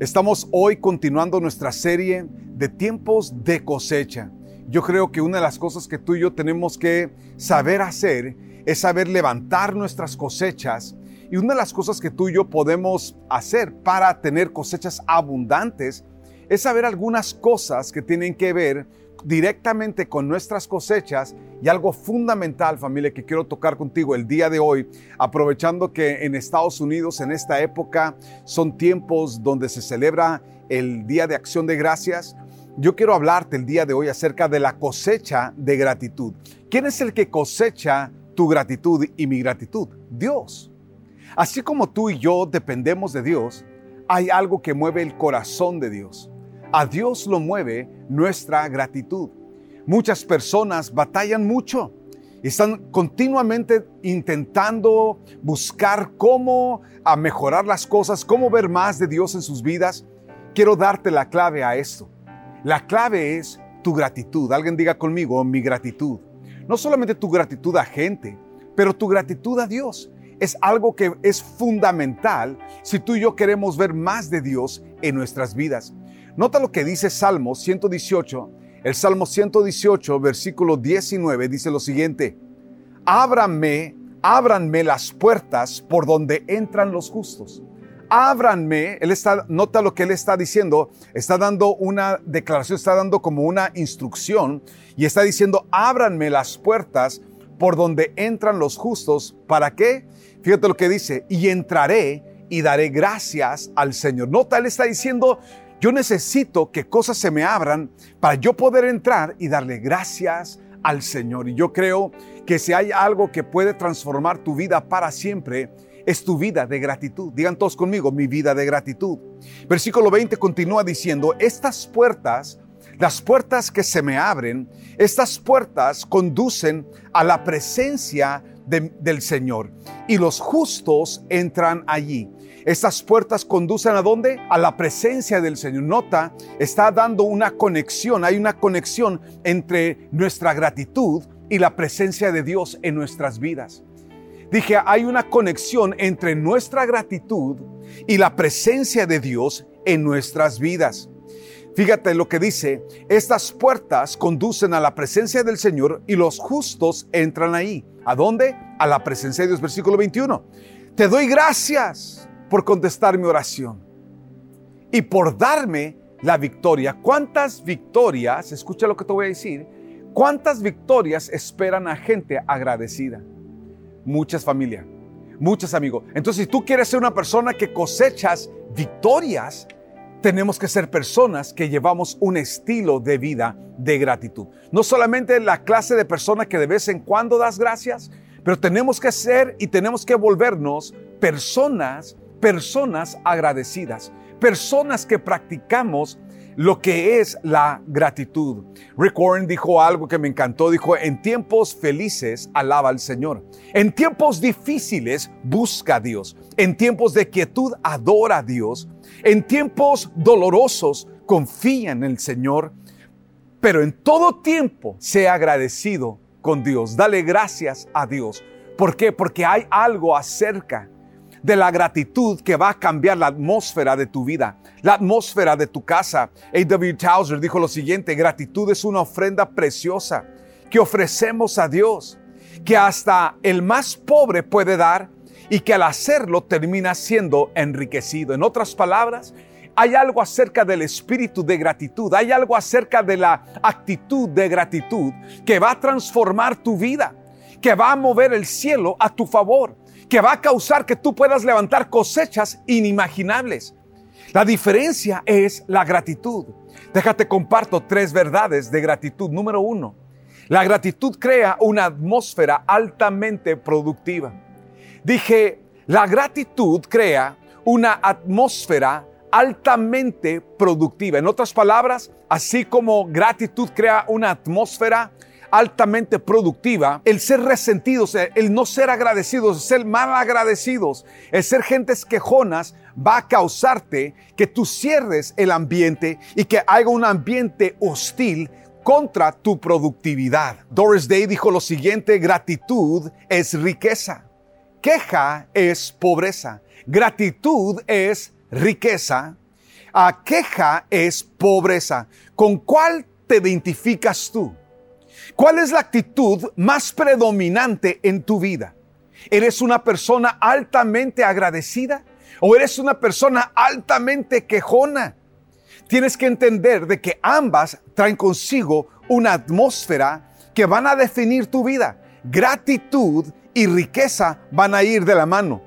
Estamos hoy continuando nuestra serie de tiempos de cosecha. Yo creo que una de las cosas que tú y yo tenemos que saber hacer es saber levantar nuestras cosechas. Y una de las cosas que tú y yo podemos hacer para tener cosechas abundantes es saber algunas cosas que tienen que ver directamente con nuestras cosechas y algo fundamental, familia, que quiero tocar contigo el día de hoy, aprovechando que en Estados Unidos en esta época son tiempos donde se celebra el Día de Acción de Gracias. Yo quiero hablarte el día de hoy acerca de la cosecha de gratitud. ¿Quién es el que cosecha tu gratitud y mi gratitud? Dios. Así como tú y yo dependemos de Dios, hay algo que mueve el corazón de Dios. A Dios lo mueve nuestra gratitud. Muchas personas batallan mucho. Están continuamente intentando buscar cómo a mejorar las cosas, cómo ver más de Dios en sus vidas. Quiero darte la clave a esto. La clave es tu gratitud. Alguien diga conmigo, mi gratitud. No solamente tu gratitud a gente, pero tu gratitud a Dios. Es algo que es fundamental si tú y yo queremos ver más de Dios en nuestras vidas. Nota lo que dice Salmo 118. El Salmo 118, versículo 19, dice lo siguiente. Ábranme, ábranme las puertas por donde entran los justos. Ábranme, él está, nota lo que él está diciendo, está dando una declaración, está dando como una instrucción y está diciendo, ábranme las puertas por donde entran los justos. ¿Para qué? Fíjate lo que dice, y entraré y daré gracias al Señor. Nota, él está diciendo, yo necesito que cosas se me abran para yo poder entrar y darle gracias al Señor. Y yo creo que si hay algo que puede transformar tu vida para siempre, es tu vida de gratitud. Digan todos conmigo, mi vida de gratitud. Versículo 20 continúa diciendo, estas puertas, las puertas que se me abren, estas puertas conducen a la presencia del Señor y los justos entran allí. Estas puertas conducen a dónde? A la presencia del Señor. Nota, está dando una conexión, hay una conexión entre nuestra gratitud y la presencia de Dios en nuestras vidas. Dije, hay una conexión entre nuestra gratitud y la presencia de Dios en nuestras vidas. Fíjate lo que dice, estas puertas conducen a la presencia del Señor y los justos entran ahí. ¿A dónde? A la presencia de Dios. Versículo 21. Te doy gracias por contestar mi oración y por darme la victoria. ¿Cuántas victorias, escucha lo que te voy a decir, cuántas victorias esperan a gente agradecida? Muchas familias, muchas amigos. Entonces, si tú quieres ser una persona que cosechas victorias, tenemos que ser personas que llevamos un estilo de vida de gratitud. No solamente la clase de persona que de vez en cuando das gracias, pero tenemos que ser y tenemos que volvernos personas personas agradecidas, personas que practicamos lo que es la gratitud. Rick Warren dijo algo que me encantó, dijo, en tiempos felices alaba al Señor, en tiempos difíciles busca a Dios, en tiempos de quietud adora a Dios, en tiempos dolorosos confía en el Señor, pero en todo tiempo sea agradecido con Dios, dale gracias a Dios. ¿Por qué? Porque hay algo acerca de la gratitud que va a cambiar la atmósfera de tu vida, la atmósfera de tu casa. A.W. Towser dijo lo siguiente, gratitud es una ofrenda preciosa que ofrecemos a Dios, que hasta el más pobre puede dar y que al hacerlo termina siendo enriquecido. En otras palabras, hay algo acerca del espíritu de gratitud, hay algo acerca de la actitud de gratitud que va a transformar tu vida, que va a mover el cielo a tu favor que va a causar que tú puedas levantar cosechas inimaginables. La diferencia es la gratitud. Déjate comparto tres verdades de gratitud. Número uno, la gratitud crea una atmósfera altamente productiva. Dije, la gratitud crea una atmósfera altamente productiva. En otras palabras, así como gratitud crea una atmósfera altamente productiva, el ser resentidos, el no ser agradecidos, el ser mal agradecidos, el ser gentes quejonas va a causarte que tú cierres el ambiente y que haya un ambiente hostil contra tu productividad. Doris Day dijo lo siguiente, gratitud es riqueza, queja es pobreza, gratitud es riqueza, a queja es pobreza. ¿Con cuál te identificas tú? ¿Cuál es la actitud más predominante en tu vida? ¿Eres una persona altamente agradecida o eres una persona altamente quejona? Tienes que entender de que ambas traen consigo una atmósfera que van a definir tu vida. Gratitud y riqueza van a ir de la mano.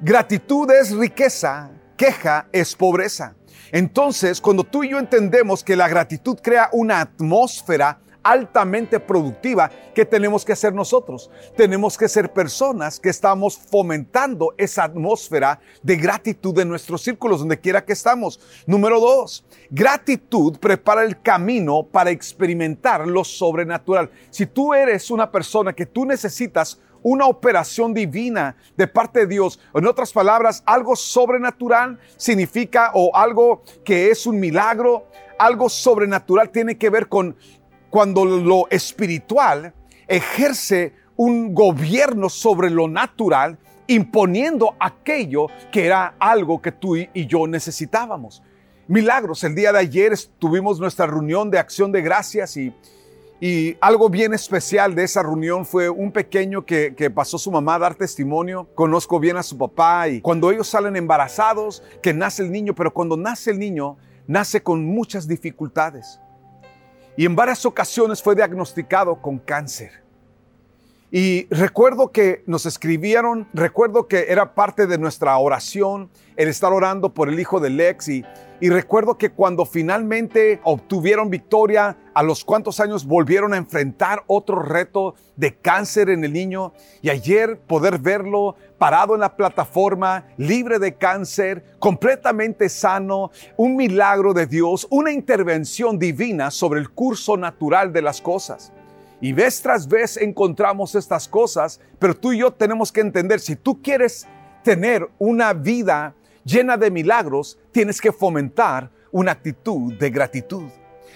Gratitud es riqueza, queja es pobreza. Entonces, cuando tú y yo entendemos que la gratitud crea una atmósfera altamente productiva que tenemos que hacer nosotros. Tenemos que ser personas que estamos fomentando esa atmósfera de gratitud en nuestros círculos, donde quiera que estamos. Número dos, gratitud prepara el camino para experimentar lo sobrenatural. Si tú eres una persona que tú necesitas una operación divina de parte de Dios. En otras palabras, algo sobrenatural significa o algo que es un milagro, algo sobrenatural tiene que ver con cuando lo espiritual ejerce un gobierno sobre lo natural, imponiendo aquello que era algo que tú y yo necesitábamos. Milagros, el día de ayer tuvimos nuestra reunión de acción de gracias y, y algo bien especial de esa reunión fue un pequeño que, pasó su mamá a dar testimonio. Conozco bien a su papá y cuando ellos salen embarazados, que nace el niño, pero cuando nace el niño, nace con muchas dificultades y en varias ocasiones fue diagnosticado con cáncer. Y recuerdo que nos escribieron, recuerdo que era parte de nuestra oración el estar orando por el hijo de Lex y, y recuerdo que cuando finalmente obtuvieron victoria, a los cuantos años volvieron a enfrentar otro reto de cáncer en el niño y ayer poder verlo parado en la plataforma, libre de cáncer, completamente sano, un milagro de Dios, una intervención divina sobre el curso natural de las cosas. Y vez tras vez encontramos estas cosas, pero tú y yo tenemos que entender, si tú quieres tener una vida llena de milagros, tienes que fomentar una actitud de gratitud.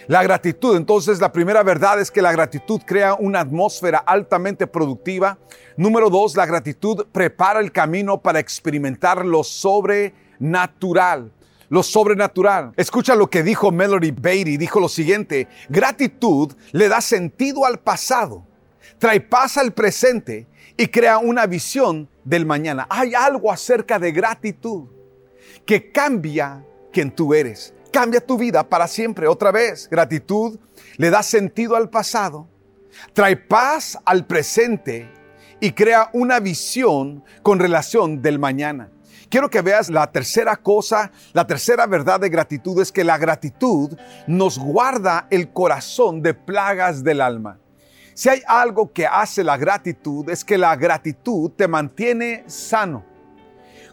La gratitud, entonces la primera verdad es que la gratitud crea una atmósfera altamente productiva. Número dos, la gratitud prepara el camino para experimentar lo sobrenatural. Lo sobrenatural. Escucha lo que dijo Melody Beatty. Dijo lo siguiente, gratitud le da sentido al pasado, trae paz al presente y crea una visión del mañana. Hay algo acerca de gratitud que cambia quien tú eres. Cambia tu vida para siempre. Otra vez, gratitud le da sentido al pasado, trae paz al presente y crea una visión con relación del mañana. Quiero que veas la tercera cosa, la tercera verdad de gratitud es que la gratitud nos guarda el corazón de plagas del alma. Si hay algo que hace la gratitud es que la gratitud te mantiene sano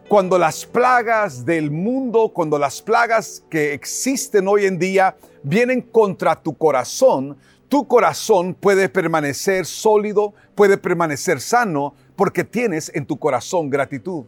cuando las plagas del mundo, cuando las plagas que existen hoy en día vienen contra tu corazón, tu corazón puede permanecer sólido, puede permanecer sano, porque tienes en tu corazón gratitud.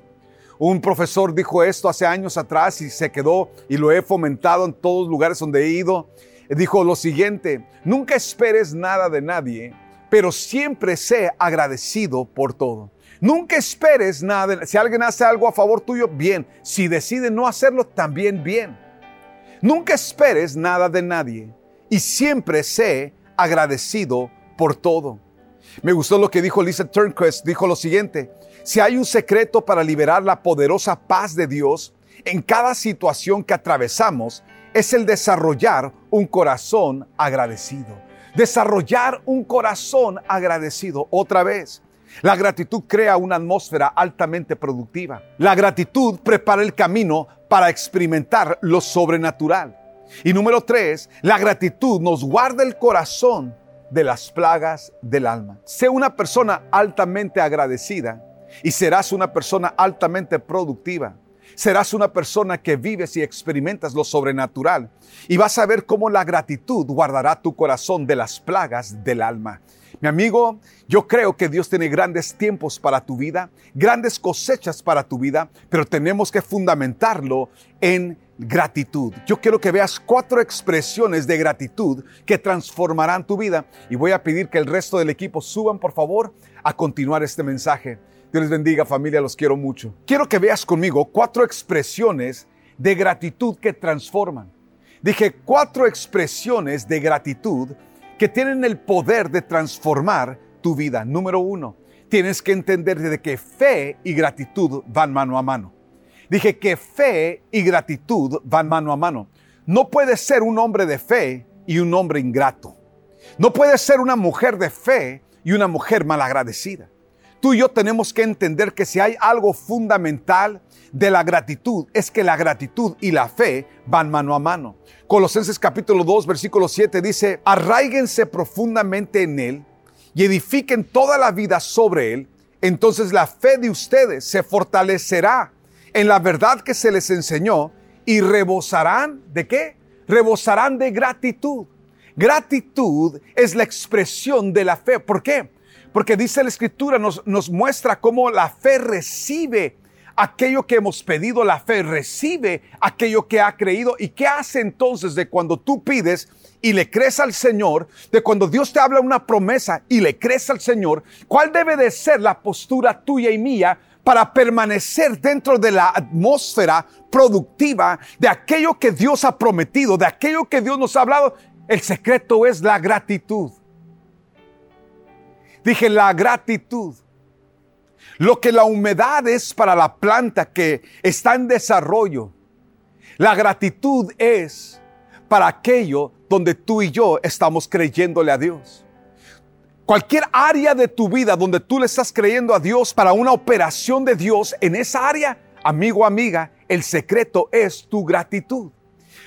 Un profesor dijo esto hace años atrás y se quedó y lo he fomentado en todos los lugares donde he ido. Dijo lo siguiente, nunca esperes nada de nadie, pero siempre sé agradecido por todo. Nunca esperes nada. Si alguien hace algo a favor tuyo, bien. Si decide no hacerlo, también bien. Nunca esperes nada de nadie y siempre sé agradecido por todo. Me gustó lo que dijo Lisa Turnquist. Dijo lo siguiente, si hay un secreto para liberar la poderosa paz de Dios en cada situación que atravesamos, es el desarrollar un corazón agradecido. Desarrollar un corazón agradecido. Otra vez, la gratitud crea una atmósfera altamente productiva. La gratitud prepara el camino para experimentar lo sobrenatural. Y número tres, la gratitud nos guarda el corazón de las plagas del alma. Sé una persona altamente agradecida y serás una persona altamente productiva. Serás una persona que vives y experimentas lo sobrenatural y vas a ver cómo la gratitud guardará tu corazón de las plagas del alma. Mi amigo, yo creo que Dios tiene grandes tiempos para tu vida, grandes cosechas para tu vida, pero tenemos que fundamentarlo en gratitud. Yo quiero que veas cuatro expresiones de gratitud que transformarán tu vida y voy a pedir que el resto del equipo suban, por favor, a continuar este mensaje. Dios les bendiga familia, los quiero mucho. Quiero que veas conmigo cuatro expresiones de gratitud que transforman. Dije cuatro expresiones de gratitud que tienen el poder de transformar tu vida. Número uno, tienes que entender de que fe y gratitud van mano a mano. Dije que fe y gratitud van mano a mano. No puedes ser un hombre de fe y un hombre ingrato. No puedes ser una mujer de fe y una mujer malagradecida. Tú y yo tenemos que entender que si hay algo fundamental de la gratitud, es que la gratitud y la fe van mano a mano. Colosenses capítulo 2, versículo 7 dice, arraíguense profundamente en Él y edifiquen toda la vida sobre Él. Entonces la fe de ustedes se fortalecerá en la verdad que se les enseñó y rebosarán de qué? Rebosarán de gratitud. Gratitud es la expresión de la fe. ¿Por qué? Porque dice la escritura, nos, nos muestra cómo la fe recibe aquello que hemos pedido, la fe recibe aquello que ha creído. ¿Y qué hace entonces de cuando tú pides y le crees al Señor, de cuando Dios te habla una promesa y le crees al Señor? ¿Cuál debe de ser la postura tuya y mía para permanecer dentro de la atmósfera productiva de aquello que Dios ha prometido, de aquello que Dios nos ha hablado? El secreto es la gratitud. Dije la gratitud. Lo que la humedad es para la planta que está en desarrollo, la gratitud es para aquello donde tú y yo estamos creyéndole a Dios. Cualquier área de tu vida donde tú le estás creyendo a Dios para una operación de Dios, en esa área, amigo, amiga, el secreto es tu gratitud.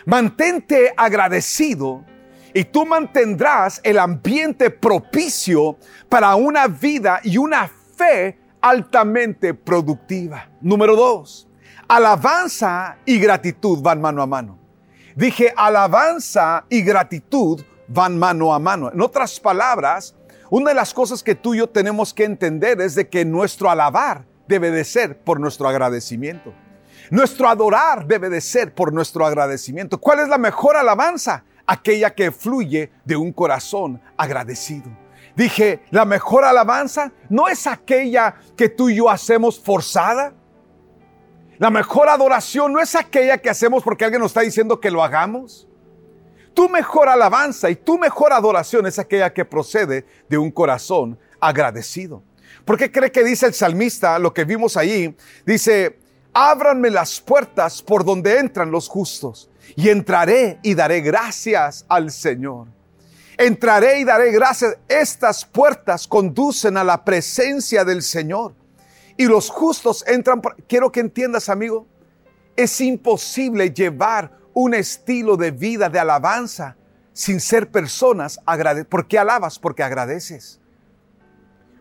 Mantente agradecido y tú mantendrás el ambiente propicio para una vida y una fe altamente productiva. Número dos, alabanza y gratitud van mano a mano. Dije, alabanza y gratitud van mano a mano. En otras palabras, una de las cosas que tú y yo tenemos que entender es de que nuestro alabar debe de ser por nuestro agradecimiento. Nuestro adorar debe de ser por nuestro agradecimiento. ¿Cuál es la mejor alabanza? Aquella que fluye de un corazón agradecido. Dije, la mejor alabanza no es aquella que tú y yo hacemos forzada. La mejor adoración no es aquella que hacemos porque alguien nos está diciendo que lo hagamos. Tu mejor alabanza y tu mejor adoración es aquella que procede de un corazón agradecido. ¿Por qué cree que dice el salmista lo que vimos ahí? Dice, ábranme las puertas por donde entran los justos y entraré y daré gracias al Señor. Entraré y daré gracias. Estas puertas conducen a la presencia del Señor. Y los justos entran. Quiero que entiendas, amigo, es imposible llevar un estilo de vida de alabanza sin ser personas agradecidas. ¿Por qué alabas? Porque agradeces.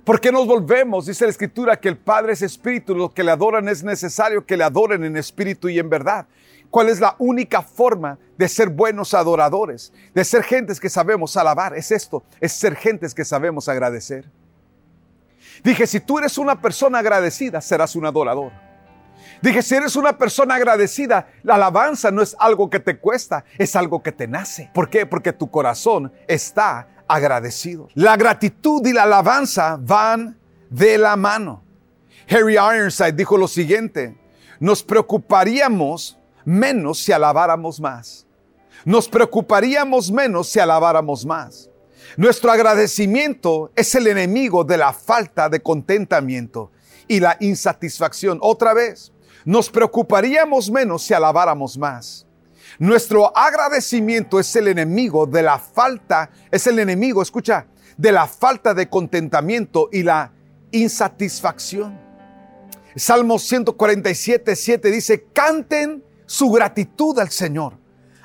¿Por qué nos volvemos? Dice la Escritura que el Padre es Espíritu, los que le adoran es necesario que le adoren en espíritu y en verdad. ¿Cuál es la única forma de ser buenos adoradores? De ser gentes que sabemos alabar. Es esto, es ser gentes que sabemos agradecer. Dije, si tú eres una persona agradecida, serás un adorador. Dije, si eres una persona agradecida, la alabanza no es algo que te cuesta, es algo que te nace. ¿Por qué? Porque tu corazón está agradecido. La gratitud y la alabanza van de la mano. Harry Ironside dijo lo siguiente, nos preocuparíamos menos si alabáramos más. Nos preocuparíamos menos si alabáramos más. Nuestro agradecimiento es el enemigo de la falta de contentamiento y la insatisfacción. Otra vez, nos preocuparíamos menos si alabáramos más. Nuestro agradecimiento es el enemigo de la falta, es el enemigo, escucha, de la falta de contentamiento y la insatisfacción. Salmo 147, 7 dice, canten su gratitud al Señor.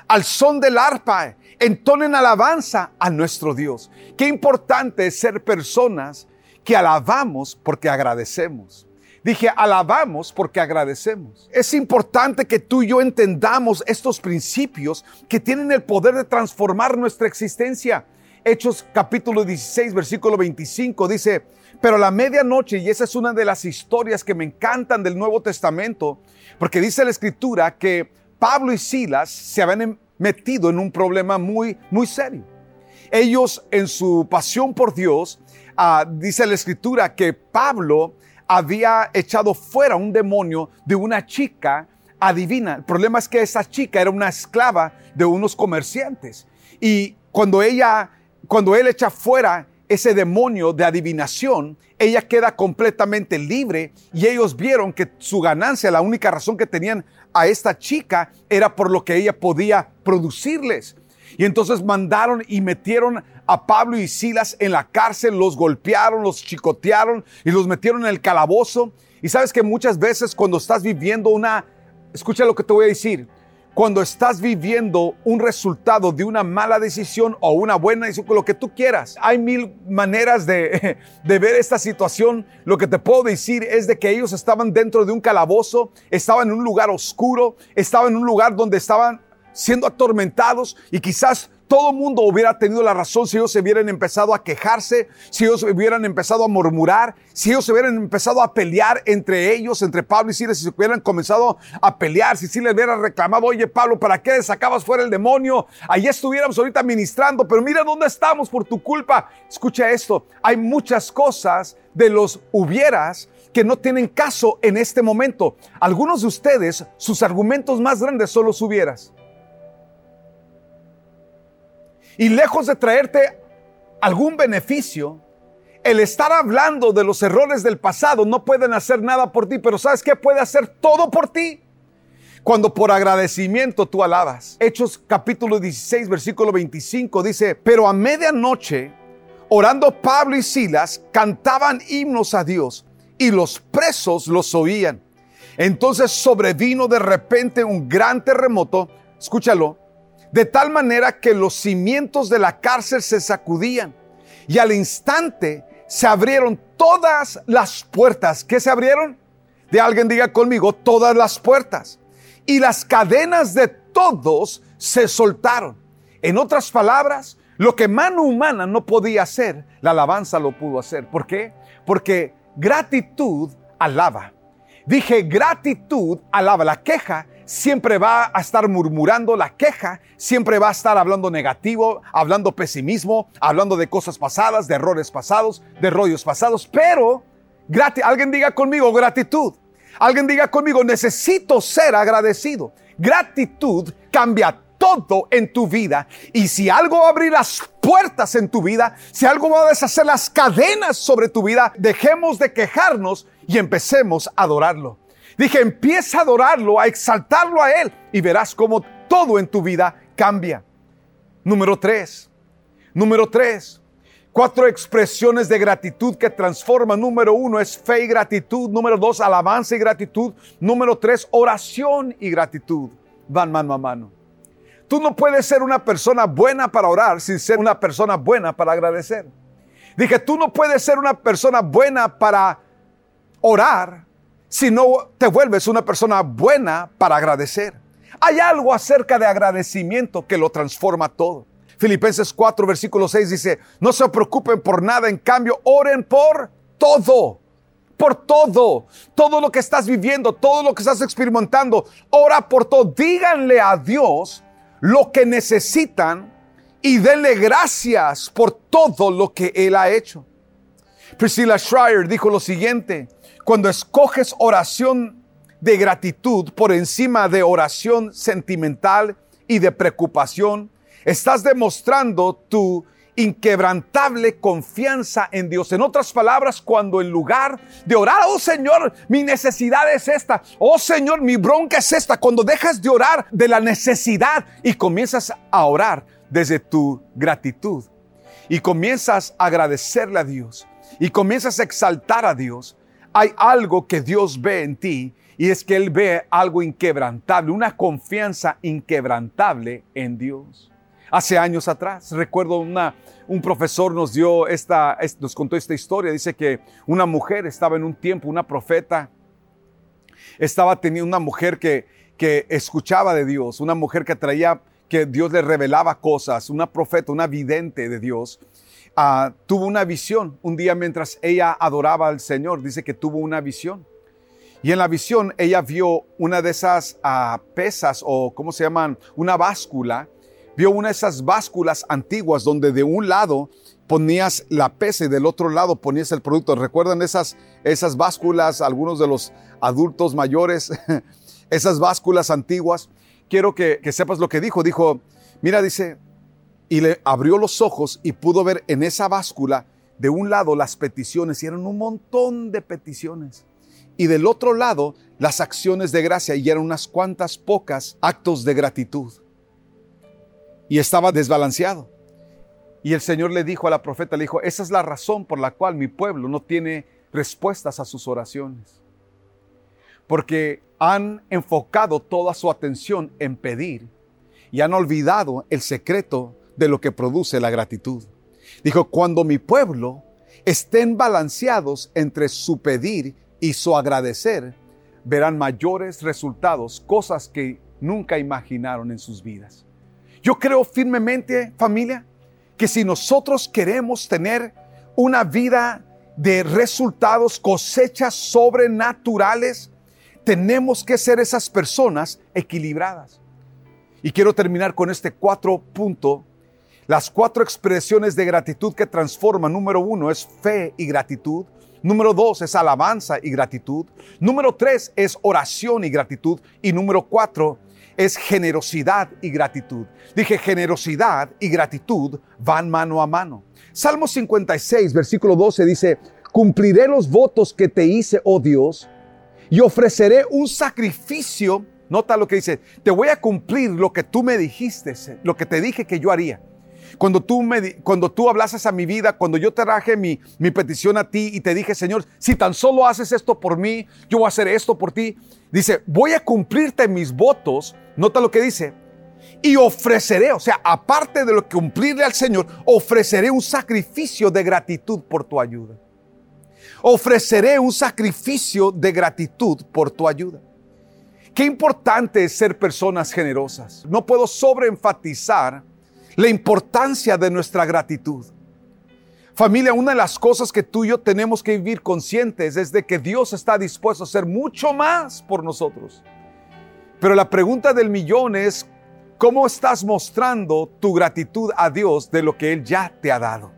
Al son del arpa, entonen alabanza a nuestro Dios. Qué importante es ser personas que alabamos porque agradecemos. Dije, alabamos porque agradecemos. Es importante que tú y yo entendamos estos principios que tienen el poder de transformar nuestra existencia. Hechos capítulo 16, versículo 25 dice, pero la medianoche, y esa es una de las historias que me encantan del Nuevo Testamento, porque dice la escritura que Pablo y Silas se habían metido en un problema muy, muy serio. Ellos en su pasión por Dios, ah, dice la escritura que Pablo había echado fuera un demonio de una chica adivina. El problema es que esa chica era una esclava de unos comerciantes. Y cuando ella, cuando él echa fuera ese demonio de adivinación, ella queda completamente libre y ellos vieron que su ganancia, la única razón que tenían a esta chica era por lo que ella podía producirles. Y entonces mandaron y metieron a Pablo y Silas en la cárcel, los golpearon, los chicotearon y los metieron en el calabozo. Y sabes que muchas veces cuando estás viviendo una, escucha lo que te voy a decir, cuando estás viviendo un resultado de una mala decisión o una buena decisión, lo que tú quieras. Hay mil maneras de, de, ver esta situación. Lo que te puedo decir es de que ellos estaban dentro de un calabozo, estaban en un lugar oscuro, estaban en un lugar donde estaban siendo atormentados y quizás todo mundo hubiera tenido la razón si ellos se hubieran empezado a quejarse, si ellos hubieran empezado a murmurar, si ellos hubieran empezado a pelear entre ellos, entre Pablo y Silas, si se hubieran comenzado a pelear, si Silas hubiera reclamado, oye Pablo, ¿para qué sacabas fuera el demonio? Allí estuviéramos ahorita ministrando, pero mira dónde estamos por tu culpa. Escucha esto, hay muchas cosas de los hubieras que no tienen caso en este momento. Algunos de ustedes, sus argumentos más grandes son los hubieras. Y lejos de traerte algún beneficio, el estar hablando de los errores del pasado no pueden hacer nada por ti, pero ¿sabes qué puede hacer todo por ti? Cuando por agradecimiento tú alabas. Hechos capítulo 16, versículo 25 dice, pero a medianoche, orando Pablo y Silas, cantaban himnos a Dios y los presos los oían. Entonces sobrevino de repente un gran terremoto, escúchalo, de tal manera que los cimientos de la cárcel se sacudían y al instante se abrieron todas las puertas. ¿Qué se abrieron? De alguien diga conmigo, todas las puertas. Y las cadenas de todos se soltaron. En otras palabras, lo que mano humana no podía hacer, la alabanza lo pudo hacer. ¿Por qué? Porque gratitud alaba. Dije gratitud alaba. La queja siempre va a estar murmurando la queja, siempre va a estar hablando negativo, hablando pesimismo, hablando de cosas pasadas, de errores pasados, de rollos pasados, pero alguien diga conmigo gratitud. Alguien diga conmigo, necesito ser agradecido. Gratitud cambia todo en tu vida. Y si algo va a abrir las puertas en tu vida, si algo va a deshacer las cadenas sobre tu vida, dejemos de quejarnos y empecemos a adorarlo. Dije, empieza a adorarlo, a exaltarlo a Él y verás cómo todo en tu vida cambia. Número tres. Número tres. Cuatro expresiones de gratitud que transforman. Número uno es fe y gratitud. Número dos, alabanza y gratitud. Número tres, oración y gratitud. Van mano a mano. Tú no puedes ser una persona buena para orar sin ser una persona buena para agradecer. Dije, tú no puedes ser una persona buena para orar si no te vuelves una persona buena para agradecer. Hay algo acerca de agradecimiento que lo transforma todo. Filipenses 4, versículo 6 dice, no se preocupen por nada, en cambio, oren por todo. Por todo, todo lo que estás viviendo, todo lo que estás experimentando, ora por todo. Díganle a Dios lo que necesitan y denle gracias por todo lo que Él ha hecho. Priscilla Schreier dijo lo siguiente, cuando escoges oración de gratitud por encima de oración sentimental y de preocupación, estás demostrando tu inquebrantable confianza en Dios. En otras palabras, cuando en lugar de orar, oh Señor, mi necesidad es esta, oh Señor, mi bronca es esta, cuando dejas de orar de la necesidad y comienzas a orar desde tu gratitud y comienzas a agradecerle a Dios y comienzas a exaltar a Dios, hay algo que Dios ve en ti y es que Él ve algo inquebrantable, una confianza inquebrantable en Dios. Hace años atrás, recuerdo una, un profesor nos dio esta, nos contó esta historia. Dice que una mujer estaba en un tiempo, una profeta, estaba teniendo una mujer que, que escuchaba de Dios, una mujer que traía, que Dios le revelaba cosas, una profeta, una vidente de Dios. Ah, tuvo una visión un día mientras ella adoraba al Señor. Dice que tuvo una visión. Y en la visión ella vio una de esas ah, pesas o, ¿cómo se llaman? Una báscula vio una de esas básculas antiguas donde de un lado ponías la pesa y del otro lado ponías el producto. ¿Recuerdan esas, esas básculas, algunos de los adultos mayores, esas básculas antiguas? Quiero que, que sepas lo que dijo. Dijo, mira, dice, y le abrió los ojos y pudo ver en esa báscula de un lado las peticiones y eran un montón de peticiones. Y del otro lado las acciones de gracia y eran unas cuantas pocas actos de gratitud y estaba desbalanceado. Y el Señor le dijo a la profeta, le dijo, esa es la razón por la cual mi pueblo no tiene respuestas a sus oraciones. Porque han enfocado toda su atención en pedir y han olvidado el secreto de lo que produce la gratitud. Dijo, cuando mi pueblo estén balanceados entre su pedir y su agradecer, verán mayores resultados, cosas que nunca imaginaron en sus vidas. Yo creo firmemente, familia, que si nosotros queremos tener una vida de resultados, cosechas sobrenaturales, tenemos que ser esas personas equilibradas. Y quiero terminar con este cuatro punto. Las cuatro expresiones de gratitud que transforman. Número uno es fe y gratitud. Número dos es alabanza y gratitud. Número tres es oración y gratitud. Y número cuatro es generosidad y gratitud. Dije, generosidad y gratitud van mano a mano. Salmo 56, versículo 12 dice, cumpliré los votos que te hice, oh Dios, y ofreceré un sacrificio. Nota lo que dice, te voy a cumplir lo que tú me dijiste, lo que te dije que yo haría. Cuando tú, me, cuando tú hablases a mi vida, cuando yo te traje mi, mi petición a ti y te dije, Señor, si tan solo haces esto por mí, yo voy a hacer esto por ti. Dice, voy a cumplirte mis votos. Nota lo que dice. Y ofreceré, o sea, aparte de lo que cumplirle al Señor, ofreceré un sacrificio de gratitud por tu ayuda. Ofreceré un sacrificio de gratitud por tu ayuda. Qué importante es ser personas generosas. No puedo sobreenfatizar la importancia de nuestra gratitud. Familia, una de las cosas que tú y yo tenemos que vivir conscientes es de que Dios está dispuesto a hacer mucho más por nosotros. Pero la pregunta del millón es, ¿cómo estás mostrando tu gratitud a Dios de lo que Él ya te ha dado?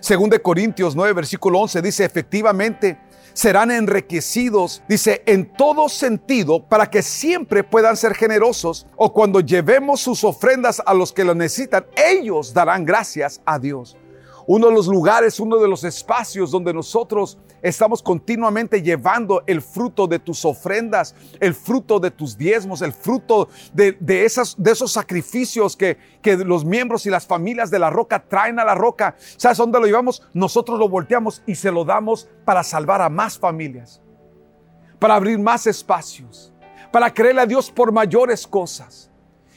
Según de Corintios 9, versículo 11 dice, efectivamente, serán enriquecidos, dice, en todo sentido, para que siempre puedan ser generosos o cuando llevemos sus ofrendas a los que lo necesitan, ellos darán gracias a Dios uno de los lugares, uno de los espacios donde nosotros estamos continuamente llevando el fruto de tus ofrendas, el fruto de tus diezmos, el fruto de, esos sacrificios que, que los miembros y las familias de la roca traen a la roca. ¿Sabes dónde lo llevamos? Nosotros lo volteamos y se lo damos para salvar a más familias, para abrir más espacios, para creerle a Dios por mayores cosas.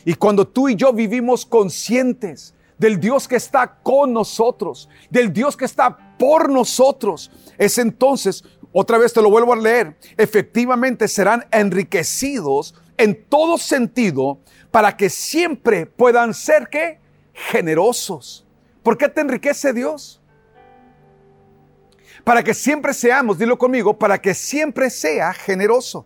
Y cuando tú y yo vivimos conscientes del Dios que está con nosotros, del Dios que está por nosotros. Es entonces, otra vez te lo vuelvo a leer, efectivamente serán enriquecidos en todo sentido para que siempre puedan ser que generosos. ¿Por qué te enriquece Dios? Para que siempre seamos, dilo conmigo, para que siempre sea generoso.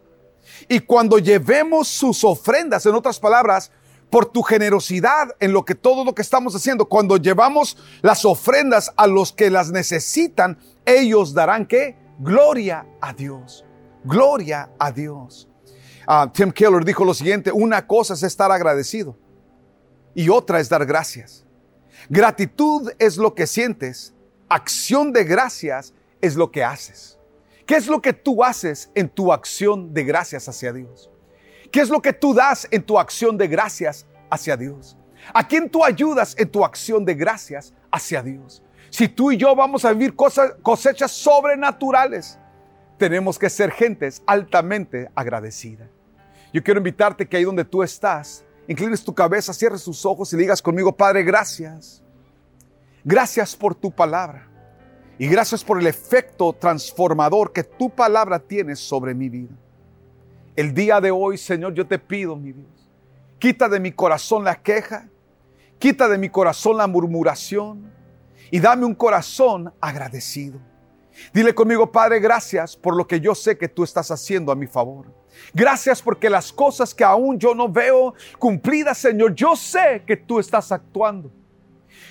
Y cuando llevemos sus ofrendas, en otras palabras, por tu generosidad en lo que todo lo que estamos haciendo. Cuando llevamos las ofrendas a los que las necesitan, ellos darán que gloria a Dios. Gloria a Dios. Ah, Tim Keller dijo lo siguiente, una cosa es estar agradecido y otra es dar gracias. Gratitud es lo que sientes, acción de gracias es lo que haces. ¿Qué es lo que tú haces en tu acción de gracias hacia Dios? ¿Qué es lo que tú das en tu acción de gracias hacia Dios? ¿A quién tú ayudas en tu acción de gracias hacia Dios? Si tú y yo vamos a vivir cosas, cosechas sobrenaturales, tenemos que ser gentes altamente agradecidas. Yo quiero invitarte que ahí donde tú estás, inclines tu cabeza, cierres tus ojos y digas conmigo, Padre, gracias. Gracias por tu palabra. Y gracias por el efecto transformador que tu palabra tiene sobre mi vida. El día de hoy, Señor, yo te pido, mi Dios, quita de mi corazón la queja, quita de mi corazón la murmuración y dame un corazón agradecido. Dile conmigo, Padre, gracias por lo que yo sé que tú estás haciendo a mi favor. Gracias porque las cosas que aún yo no veo cumplidas, Señor, yo sé que tú estás actuando.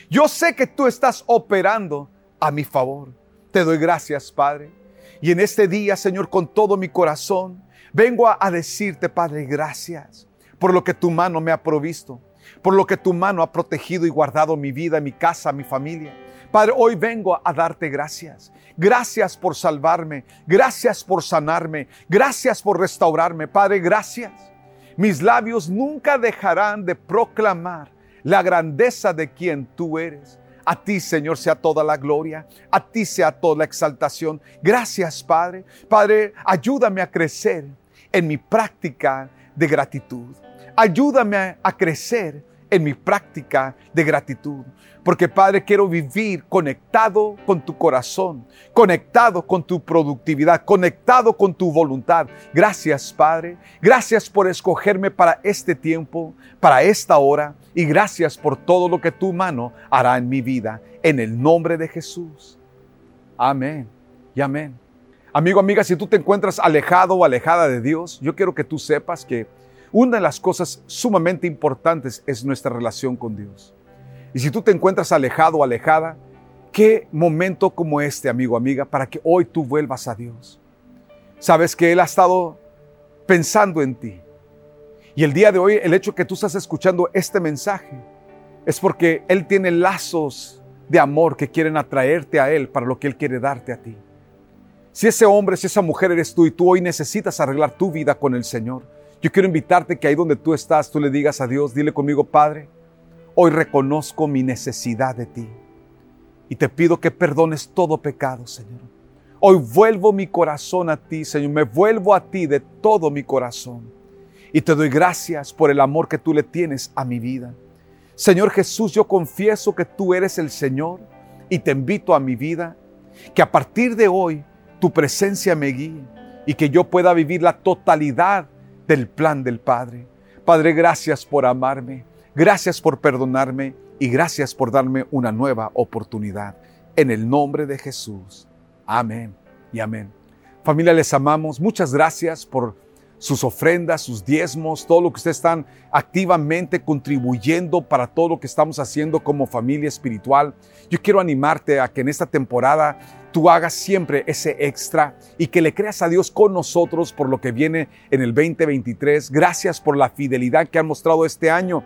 Yo sé que tú estás operando a mi favor. Te doy gracias, Padre. Y en este día, Señor, con todo mi corazón, vengo a, decirte, Padre, gracias por lo que tu mano me ha provisto, por lo que tu mano ha protegido y guardado mi vida, mi casa, mi familia. Padre, hoy vengo a darte gracias. Gracias por salvarme. Gracias por sanarme. Gracias por restaurarme. Padre, gracias. Mis labios nunca dejarán de proclamar la grandeza de quien tú eres. A ti, Señor, sea toda la gloria, a ti sea toda la exaltación. Gracias, Padre. Padre, ayúdame a crecer en mi práctica de gratitud. Ayúdame a crecer en mi práctica de gratitud. Porque Padre, quiero vivir conectado con tu corazón, conectado con tu productividad, conectado con tu voluntad. Gracias Padre, gracias por escogerme para este tiempo, para esta hora, y gracias por todo lo que tu mano hará en mi vida, en el nombre de Jesús. Amén y amén. Amigo, amiga, si tú te encuentras alejado o alejada de Dios, yo quiero que tú sepas que una de las cosas sumamente importantes es nuestra relación con Dios. Y si tú te encuentras alejado o alejada, qué momento como este, amigo, amiga, para que hoy tú vuelvas a Dios. Sabes que Él ha estado pensando en ti. Y el día de hoy, el hecho que tú estás escuchando este mensaje es porque Él tiene lazos de amor que quieren atraerte a Él para lo que Él quiere darte a ti. Si ese hombre, si esa mujer eres tú y tú hoy necesitas arreglar tu vida con el Señor, yo quiero invitarte que ahí donde tú estás, tú le digas a Dios, dile conmigo, Padre, hoy reconozco mi necesidad de ti. Y te pido que perdones todo pecado, Señor. Hoy vuelvo mi corazón a ti, Señor. Me vuelvo a ti de todo mi corazón. Y te doy gracias por el amor que tú le tienes a mi vida. Señor Jesús, yo confieso que tú eres el Señor y te invito a mi vida. Que a partir de hoy tu presencia me guíe y que yo pueda vivir la totalidad del plan del Padre. Padre, gracias por amarme, gracias por perdonarme y gracias por darme una nueva oportunidad. En el nombre de Jesús. Amén y amén. Familia, les amamos. Muchas gracias por sus ofrendas, sus diezmos, todo lo que ustedes están activamente contribuyendo para todo lo que estamos haciendo como familia espiritual. Yo quiero animarte a que en esta temporada tú hagas siempre ese extra y que le creas a Dios con nosotros por lo que viene en el 2023. Gracias por la fidelidad que han mostrado este año.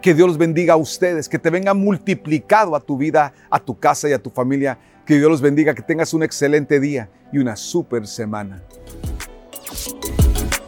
Que Dios los bendiga a ustedes, que te venga multiplicado a tu vida, a tu casa y a tu familia. Que Dios los bendiga, que tengas un excelente día y una super semana.